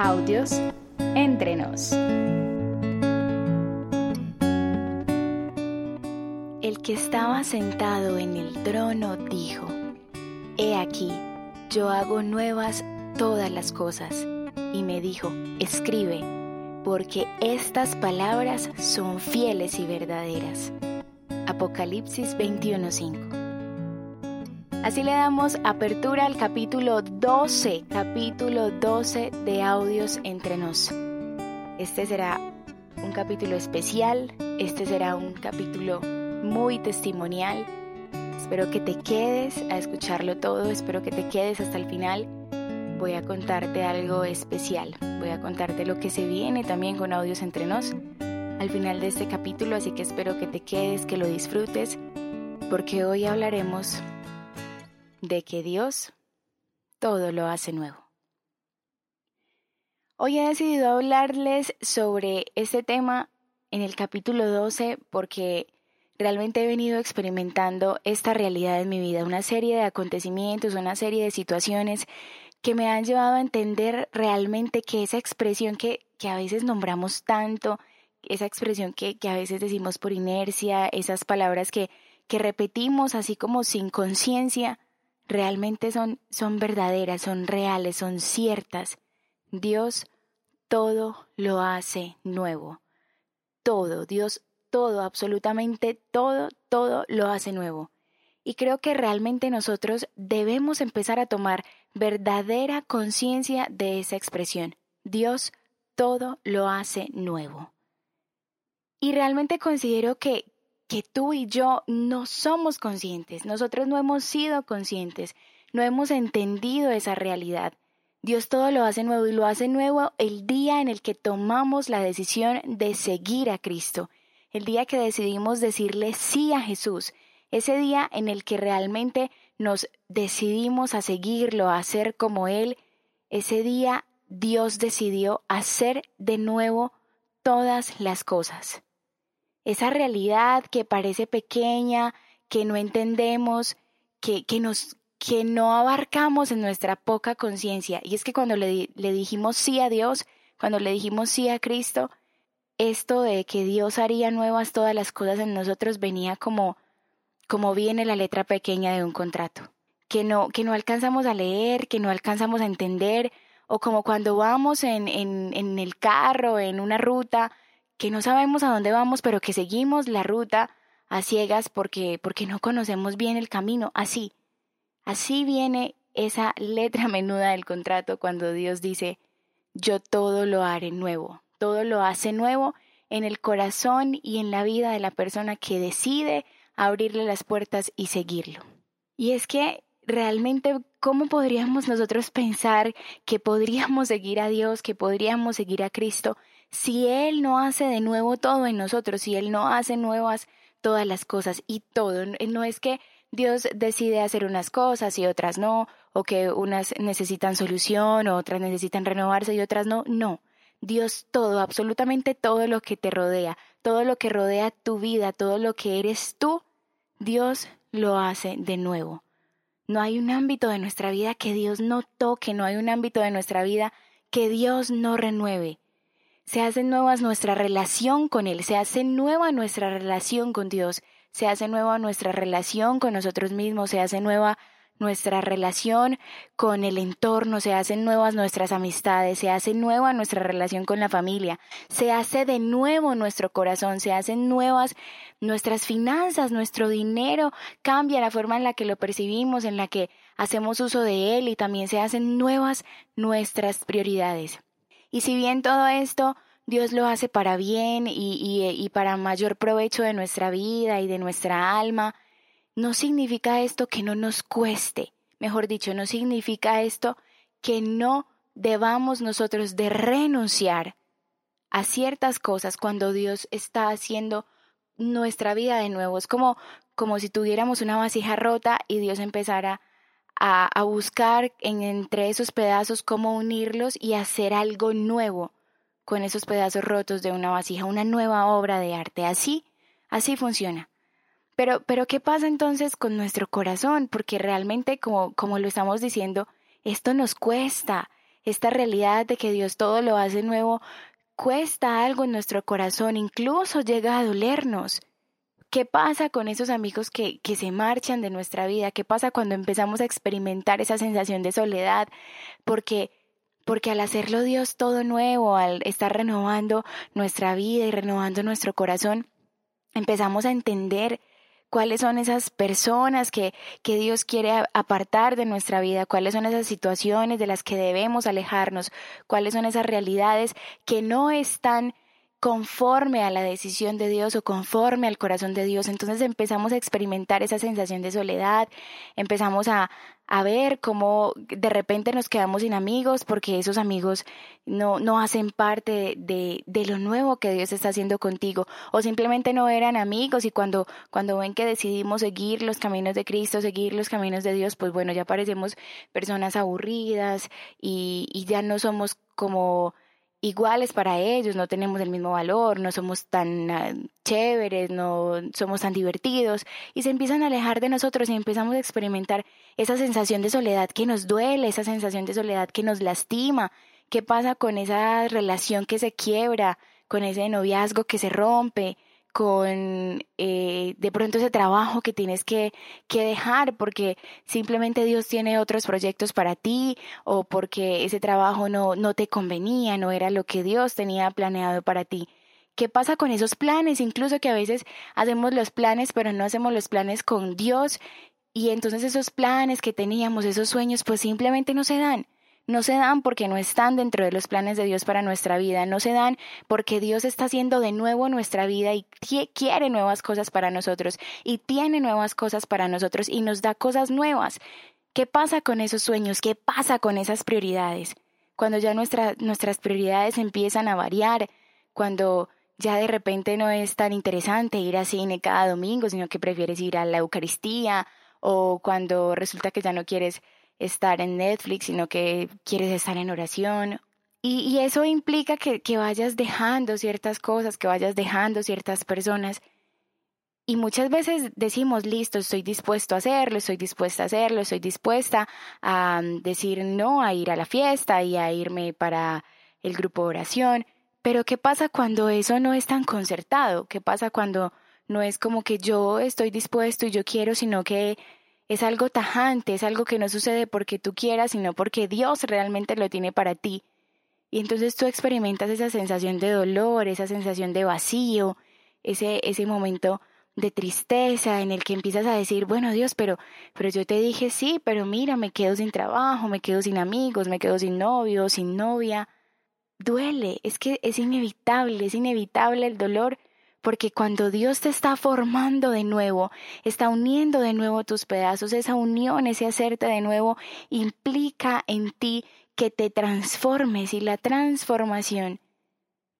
Audios entre nos. El que estaba sentado en el trono dijo, He aquí, yo hago nuevas todas las cosas. Y me dijo, escribe, porque estas palabras son fieles y verdaderas. Apocalipsis 21:5 Así le damos apertura al capítulo 12, capítulo 12 de Audios entre nos. Este será un capítulo especial, este será un capítulo muy testimonial. Espero que te quedes a escucharlo todo, espero que te quedes hasta el final. Voy a contarte algo especial, voy a contarte lo que se viene también con Audios entre nos al final de este capítulo, así que espero que te quedes, que lo disfrutes, porque hoy hablaremos de que Dios todo lo hace nuevo. Hoy he decidido hablarles sobre este tema en el capítulo 12 porque realmente he venido experimentando esta realidad en mi vida, una serie de acontecimientos, una serie de situaciones que me han llevado a entender realmente que esa expresión que, que a veces nombramos tanto, esa expresión que, que, a veces decimos por inercia, esas palabras que, que repetimos así como sin conciencia, realmente son, son verdaderas, son reales, son ciertas. Dios todo lo hace nuevo. Todo, Dios todo, absolutamente todo, todo lo hace nuevo. Y creo que realmente nosotros debemos empezar a tomar verdadera conciencia de esa expresión. Dios todo lo hace nuevo. Y realmente considero que, que tú y yo no somos conscientes, nosotros no hemos sido conscientes, no hemos entendido esa realidad. Dios todo lo hace nuevo y lo hace nuevo el día en el que tomamos la decisión de seguir a Cristo, el día que decidimos decirle sí a Jesús, ese día en el que realmente nos decidimos a seguirlo, a ser como Él, ese día Dios decidió hacer de nuevo todas las cosas esa realidad que parece pequeña, que no entendemos, que, que, nos, que no abarcamos en nuestra poca conciencia. Y es que cuando le, le dijimos sí a Dios, cuando le dijimos sí a Cristo, esto de que Dios haría nuevas todas las cosas en nosotros venía como, como viene la letra pequeña de un contrato, que no, que no alcanzamos a leer, que no alcanzamos a entender, o como cuando vamos en, en, en el carro, en una ruta, que no sabemos a dónde vamos, pero que seguimos la ruta a ciegas porque, porque no conocemos bien el camino. Así, así viene esa letra menuda del contrato cuando Dios dice, yo todo lo haré nuevo, todo lo hace nuevo en el corazón y en la vida de la persona que decide abrirle las puertas y seguirlo. Y es que realmente, ¿cómo podríamos nosotros pensar que podríamos seguir a Dios, que podríamos seguir a Cristo si Él no hace de nuevo todo en nosotros, si Él no hace nuevas todas las cosas y todo, no es que Dios decide hacer unas cosas y otras no, o que unas necesitan solución, o otras necesitan renovarse y otras no, no. Dios todo, absolutamente todo lo que te rodea, todo lo que rodea tu vida, todo lo que eres tú, Dios lo hace de nuevo. No hay un ámbito de nuestra vida que Dios no toque, no hay un ámbito de nuestra vida que Dios no renueve se hace nueva nuestra relación con Él, se hace nueva nuestra relación con Dios, se hace nueva nuestra relación con nosotros mismos, se hace nueva nuestra relación con el entorno, se hacen nuevas nuestras amistades, se hace nueva nuestra relación con la familia, se hace de nuevo nuestro corazón, se hacen nuevas nuestras finanzas, nuestro dinero, cambia la forma en la que lo percibimos, en la que hacemos uso de él y también se hacen nuevas nuestras prioridades. Y si bien todo esto Dios lo hace para bien y, y, para mayor provecho de nuestra vida y de nuestra alma, no significa esto que no nos cueste. Mejor dicho, no significa esto que no debamos nosotros de renunciar a ciertas cosas cuando Dios está haciendo nuestra vida de nuevo. Es como, como si tuviéramos una vasija rota y Dios empezara a, buscar en, entre esos pedazos cómo unirlos y hacer algo nuevo con esos pedazos rotos de una vasija, una nueva obra de arte. Así, así funciona. Pero, pero ¿qué pasa entonces con nuestro corazón? Porque realmente, como, como lo estamos diciendo, esto nos cuesta, esta realidad de que Dios todo lo hace nuevo, cuesta algo en nuestro corazón, incluso llega a dolernos. ¿Qué pasa con esos amigos que, que se marchan de nuestra vida? ¿Qué pasa cuando empezamos a experimentar esa sensación de soledad? Porque porque al hacerlo Dios todo nuevo, al estar renovando nuestra vida y renovando nuestro corazón, empezamos a entender cuáles son esas personas que, que Dios quiere apartar de nuestra vida, cuáles son esas situaciones de las que debemos alejarnos, cuáles son esas realidades que no están conforme a la decisión de Dios o conforme al corazón de Dios. Entonces empezamos a experimentar esa sensación de soledad, empezamos a, a ver cómo de repente nos quedamos sin amigos porque esos amigos no, no hacen parte de, de, lo nuevo que Dios está haciendo contigo o simplemente no eran amigos y cuando, cuando ven que decidimos seguir los caminos de Cristo, seguir los caminos de Dios, pues bueno, ya parecemos personas aburridas y, y ya no somos como iguales para ellos, no tenemos el mismo valor, no somos tan ah, chéveres, no somos tan divertidos y se empiezan a alejar de nosotros y empezamos a experimentar esa sensación de soledad que nos duele, esa sensación de soledad que nos lastima. ¿Qué pasa con esa relación que se quiebra, con ese noviazgo que se rompe? Con eh, de pronto ese trabajo que tienes que, que dejar porque simplemente Dios tiene otros proyectos para ti o porque ese trabajo no, no te convenía, no era lo que Dios tenía planeado para ti. ¿Qué pasa con esos planes? Incluso que a veces hacemos los planes, pero no hacemos los planes con Dios y entonces esos planes que teníamos, esos sueños, pues simplemente no se dan no se dan porque no están dentro de los planes de Dios para nuestra vida, no se dan porque Dios está haciendo de nuevo nuestra vida y quiere nuevas cosas para nosotros y tiene nuevas cosas para nosotros y nos da cosas nuevas. ¿Qué pasa con esos sueños? ¿Qué pasa con esas prioridades? Cuando ya nuestras prioridades empiezan a variar, cuando ya de repente no es tan interesante ir a cine cada domingo, sino que prefieres ir a la Eucaristía, o cuando resulta que ya no quieres estar en Netflix, sino que quieres estar en oración. Y, eso implica que, que vayas dejando ciertas cosas, que vayas dejando ciertas personas. Y muchas veces decimos, listo, estoy dispuesto a hacerlo, estoy dispuesta a hacerlo, estoy dispuesta a mm, decir no a ir a la fiesta y a irme para el grupo de oración. Pero ¿qué pasa cuando eso no es tan concertado? ¿Qué pasa cuando no es como que yo estoy dispuesto y yo quiero, sino que es algo tajante, es algo que no sucede porque tú quieras, sino porque Dios realmente lo tiene para ti. Y entonces tú experimentas esa sensación de dolor, esa sensación de vacío, ese, ese momento de tristeza en el que empiezas a decir, bueno Dios, pero, pero yo te dije sí, pero mira, me quedo sin trabajo, me quedo sin amigos, me quedo sin novio, sin novia. Duele, es que es inevitable, es inevitable el dolor porque cuando Dios te está formando de nuevo, está uniendo de nuevo tus pedazos, esa unión, ese hacerte de nuevo, implica en ti que te transformes y la transformación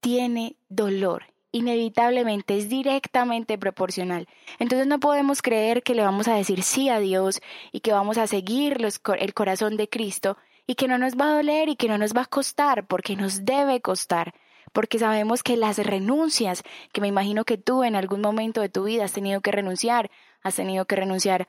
tiene dolor. Inevitablemente es directamente proporcional. Entonces no podemos creer que le vamos a decir sí a Dios y que vamos a seguir el corazón de Cristo y que no nos va a doler y que no nos va a costar, porque nos debe costar porque sabemos que las renuncias, que me imagino que tú en algún momento de tu vida has tenido que renunciar, has tenido que renunciar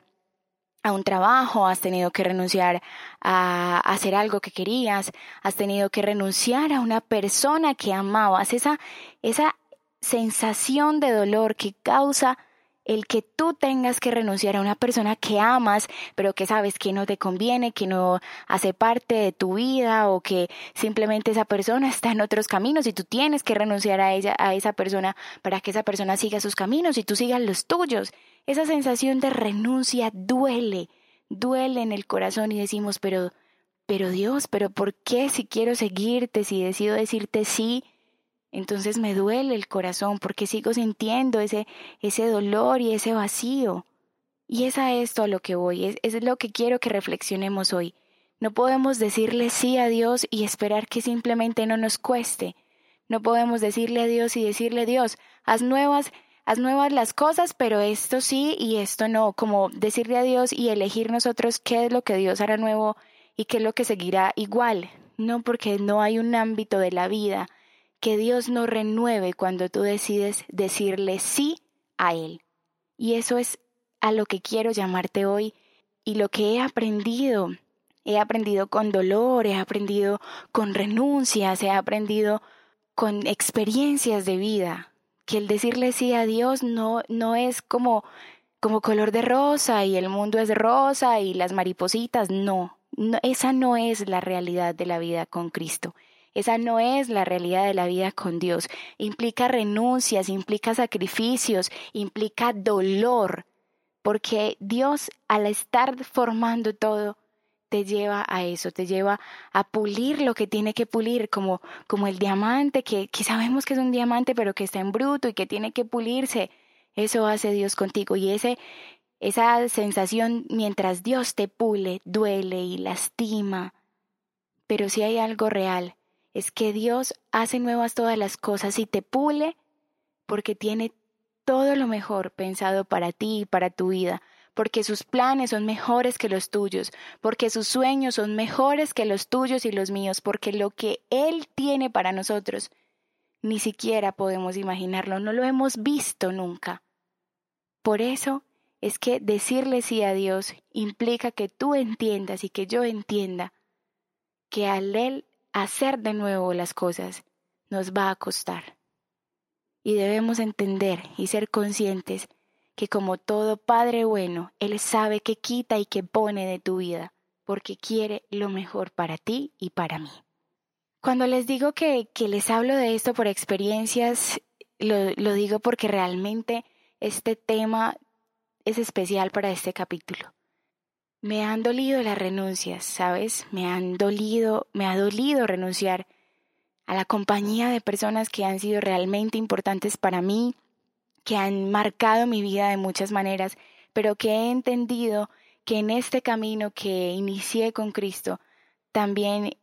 a un trabajo, has tenido que renunciar a hacer algo que querías, has tenido que renunciar a una persona que amabas, esa, esa sensación de dolor que causa el que tú tengas que renunciar a una persona que amas, pero que sabes que no te conviene, que no hace parte de tu vida o que simplemente esa persona está en otros caminos y tú tienes que renunciar a ella, a esa persona para que esa persona siga sus caminos y tú sigas los tuyos. Esa sensación de renuncia duele, duele en el corazón y decimos, pero pero Dios, pero ¿por qué si quiero seguirte, si decido decirte sí, entonces me duele el corazón porque sigo sintiendo ese, ese dolor y ese vacío. Y es a esto a lo que voy, es, es lo que quiero que reflexionemos hoy. No podemos decirle sí a Dios y esperar que simplemente no nos cueste. No podemos decirle a Dios y decirle Dios, haz nuevas, haz nuevas las cosas, pero esto sí y esto no, como decirle a Dios y elegir nosotros qué es lo que Dios hará nuevo y qué es lo que seguirá igual. No porque no hay un ámbito de la vida que Dios no renueve cuando tú decides decirle sí a Él. Y eso es a lo que quiero llamarte hoy y lo que he aprendido He aprendido con dolor, he aprendido con renuncias, he aprendido con experiencias de vida, que el decirle sí a Dios no, no es como, como color de rosa y el mundo es rosa y las maripositas, no, esa no es la realidad de la vida con Cristo. Esa no es la realidad de la vida con Dios. Implica renuncias, implica sacrificios, implica dolor, porque Dios al estar formando todo, te lleva a eso, te lleva a pulir lo que tiene que pulir, como, como el diamante, que, que sabemos que es un diamante, pero que está en bruto y que tiene que pulirse. Eso hace Dios contigo. Y ese, esa sensación mientras Dios te pule, duele y lastima. Pero si hay algo real, es que Dios hace nuevas todas las cosas y te pule porque tiene todo lo mejor pensado para ti y para tu vida, porque sus planes son mejores que los tuyos, porque sus sueños son mejores que los tuyos y los míos, porque lo que Él tiene para nosotros ni siquiera podemos imaginarlo, no lo hemos visto nunca. Por eso es que decirle sí a Dios implica que tú entiendas y que yo entienda que al Él hacer de nuevo las cosas nos va a costar. Y debemos entender y ser conscientes que como todo Padre bueno, Él sabe que quita y que pone de tu vida, porque quiere lo mejor para ti y para mí. Cuando les digo que, que les hablo de esto por experiencias, lo, lo digo porque realmente este tema es especial para este capítulo. Me han dolido las renuncias, ¿sabes? Me han dolido, me ha dolido renunciar a la compañía de personas que han sido realmente importantes para mí, que han marcado mi vida de muchas maneras, pero que he entendido que en este camino que inicié con Cristo, también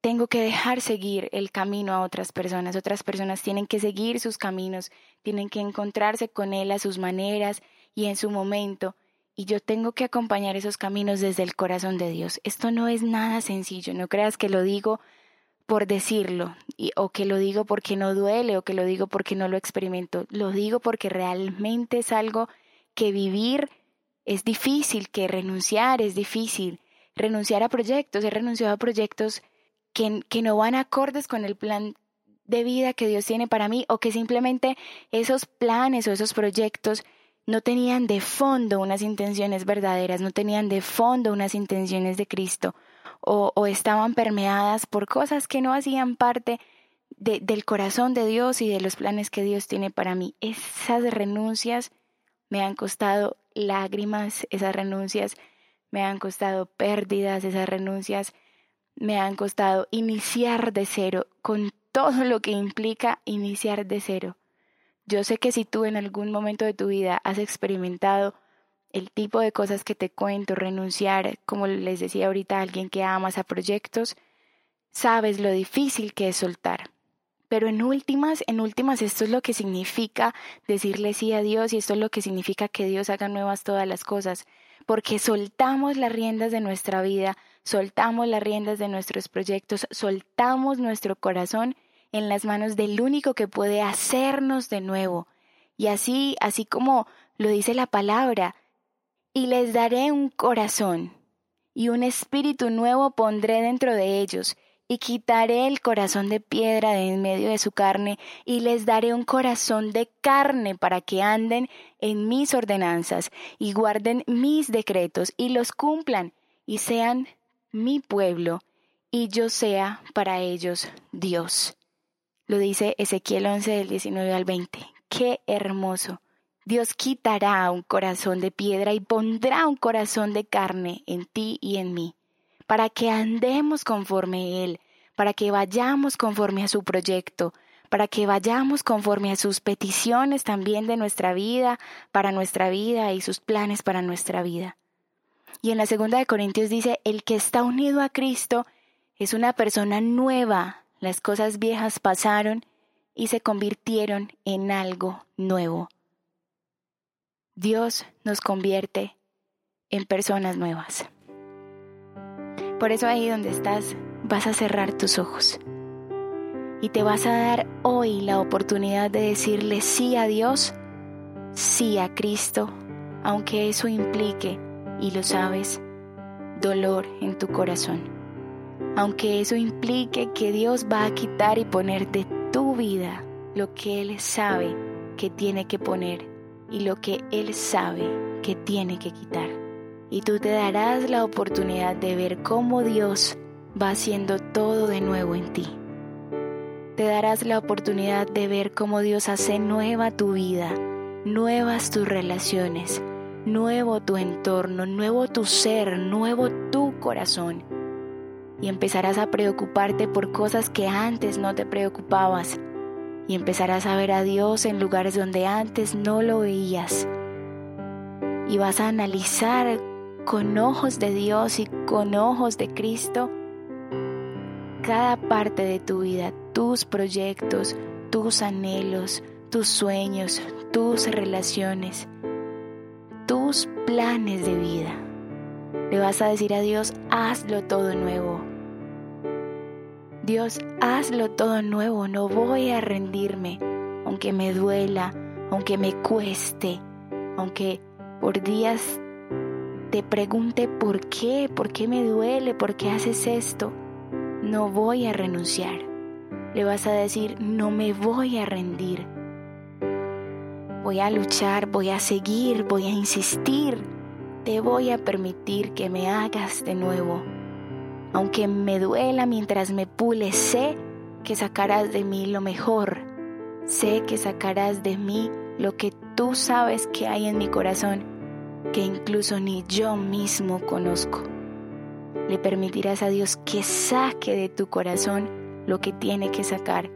tengo que dejar seguir el camino a otras personas. Otras personas tienen que seguir sus caminos, tienen que encontrarse con Él a sus maneras y en su momento y yo tengo que acompañar esos caminos desde el corazón de Dios. Esto no es nada sencillo, no creas que lo digo por decirlo o que lo digo porque no duele o que lo digo porque no lo experimento. Lo digo porque realmente es algo que vivir es difícil, que renunciar es difícil. Renunciar a proyectos, he renunciado a proyectos que, que no van acordes con el plan de vida que Dios tiene para mí o que simplemente esos planes o esos proyectos no tenían de fondo unas intenciones verdaderas, no tenían de fondo unas intenciones de Cristo, o, estaban permeadas por cosas que no hacían parte del corazón de Dios y de los planes que Dios tiene para mí. Esas renuncias me han costado lágrimas, esas renuncias me han costado pérdidas, esas renuncias me han costado iniciar de cero, con todo lo que implica iniciar de cero. Yo sé que si tú en algún momento de tu vida has experimentado el tipo de cosas que te cuento, renunciar, como les decía ahorita, a alguien que amas a proyectos, sabes lo difícil que es soltar. Pero en últimas, en últimas, esto es lo que significa decirle sí a Dios y esto es lo que significa que Dios haga nuevas todas las cosas, porque soltamos las riendas de nuestra vida, soltamos las riendas de nuestros proyectos, soltamos nuestro corazón en las manos del único que puede hacernos de nuevo. Y así, así como lo dice la palabra, y les daré un corazón, y un espíritu nuevo pondré dentro de ellos, y quitaré el corazón de piedra de en medio de su carne, y les daré un corazón de carne para que anden en mis ordenanzas, y guarden mis decretos, y los cumplan, y sean mi pueblo, y yo sea para ellos Dios. Lo dice Ezequiel 11 del 19 al 20. Qué hermoso. Dios quitará un corazón de piedra y pondrá un corazón de carne en ti y en mí, para que andemos conforme a Él, para que vayamos conforme a su proyecto, para que vayamos conforme a sus peticiones también de nuestra vida, para nuestra vida y sus planes para nuestra vida. Y en la segunda de Corintios dice, el que está unido a Cristo es una persona nueva, las cosas viejas pasaron y se convirtieron en algo nuevo. Dios nos convierte en personas nuevas. Por eso ahí donde estás vas a cerrar tus ojos y te vas a dar hoy la oportunidad de decirle sí a Dios, sí a Cristo, aunque eso implique, y lo sabes, dolor en tu corazón. Aunque eso implique que Dios va a quitar y poner de tu vida lo que Él sabe que tiene que poner y lo que Él sabe que tiene que quitar. Y tú te darás la oportunidad de ver cómo Dios va haciendo todo de nuevo en ti. Te darás la oportunidad de ver cómo Dios hace nueva tu vida, nuevas tus relaciones, nuevo tu entorno, nuevo tu ser, nuevo tu corazón. Y empezarás a preocuparte por cosas que antes no te preocupabas. Y empezarás a ver a Dios en lugares donde antes no lo veías. Y vas a analizar con ojos de Dios y con ojos de Cristo cada parte de tu vida, tus proyectos, tus anhelos, tus sueños, tus relaciones tus planes de vida. Le vas a decir a Dios, hazlo todo nuevo. Dios, hazlo todo nuevo, no voy a rendirme, aunque me duela, aunque me cueste, aunque por días te pregunte por qué, por qué me duele, por qué haces esto. No voy a renunciar. Le vas a decir, no me voy a rendir Voy a luchar, voy a seguir, voy a insistir. Te voy a permitir que me hagas de nuevo. Aunque me duela mientras me pule, sé que sacarás de mí lo mejor. Sé que sacarás de mí lo que tú sabes que hay en mi corazón, que incluso ni yo mismo conozco. Le permitirás a Dios que saque de tu corazón lo que tiene que sacar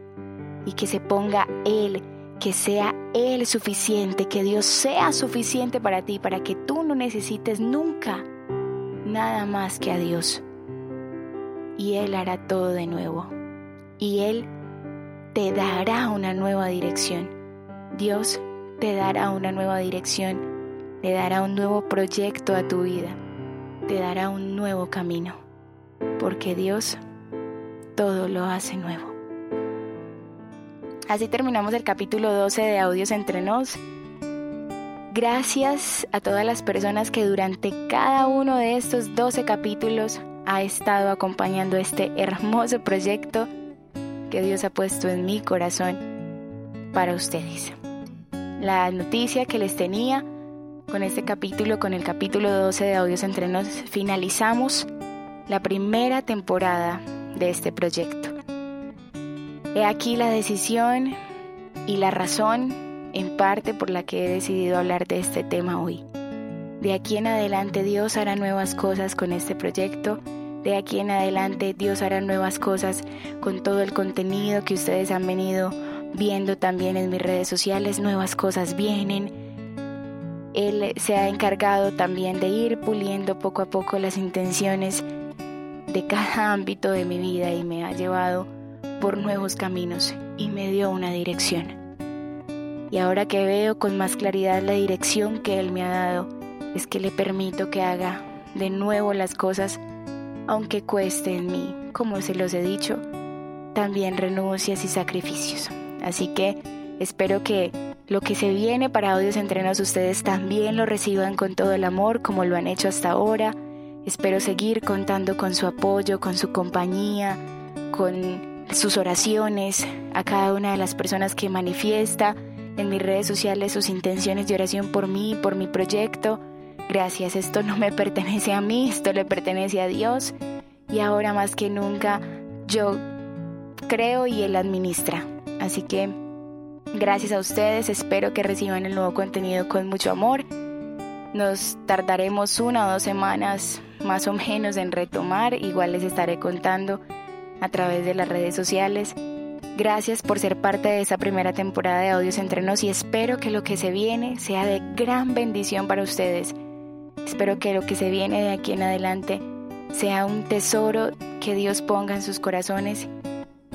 y que se ponga Él que sea Él suficiente, que Dios sea suficiente para ti, para que tú no necesites nunca nada más que a Dios. Y Él hará todo de nuevo. Y Él te dará una nueva dirección. Dios te dará una nueva dirección, le dará un nuevo proyecto a tu vida, te dará un nuevo camino, porque Dios todo lo hace nuevo. Así terminamos el capítulo 12 de Audios entre nos. Gracias a todas las personas que durante cada uno de estos 12 capítulos ha estado acompañando este hermoso proyecto que Dios ha puesto en mi corazón para ustedes. La noticia que les tenía con este capítulo, con el capítulo 12 de Audios entre nos, finalizamos la primera temporada de este proyecto. He aquí la decisión y la razón en parte por la que he decidido hablar de este tema hoy. De aquí en adelante Dios hará nuevas cosas con este proyecto. De aquí en adelante Dios hará nuevas cosas con todo el contenido que ustedes han venido viendo también en mis redes sociales. Nuevas cosas vienen. Él se ha encargado también de ir puliendo poco a poco las intenciones de cada ámbito de mi vida y me ha llevado por nuevos caminos y me dio una dirección. Y ahora que veo con más claridad la dirección que Él me ha dado, es que le permito que haga de nuevo las cosas, aunque cueste en mí, como se los he dicho, también renuncias y sacrificios. Así que espero que lo que se viene para Audios Entrenos ustedes también lo reciban con todo el amor como lo han hecho hasta ahora. Espero seguir contando con su apoyo, con su compañía, con sus oraciones, a cada una de las personas que manifiesta en mis redes sociales sus intenciones de oración por mí, por mi proyecto. Gracias, esto no me pertenece a mí, esto le pertenece a Dios y ahora más que nunca yo creo y Él administra. Así que gracias a ustedes, espero que reciban el nuevo contenido con mucho amor. Nos tardaremos una o dos semanas más o menos en retomar, igual les estaré contando a través de las redes sociales. Gracias por ser parte de esta primera temporada de Audios Entre Nos y espero que lo que se viene sea de gran bendición para ustedes. Espero que lo que se viene de aquí en adelante sea un tesoro que Dios ponga en sus corazones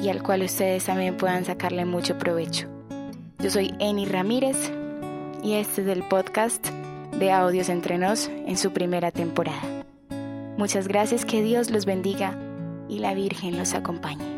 y al cual ustedes también puedan sacarle mucho provecho. Yo soy Eni Ramírez y este es el podcast de Audios Entre Nos en su primera temporada. Muchas gracias, que Dios los bendiga y la Virgen los acompañe.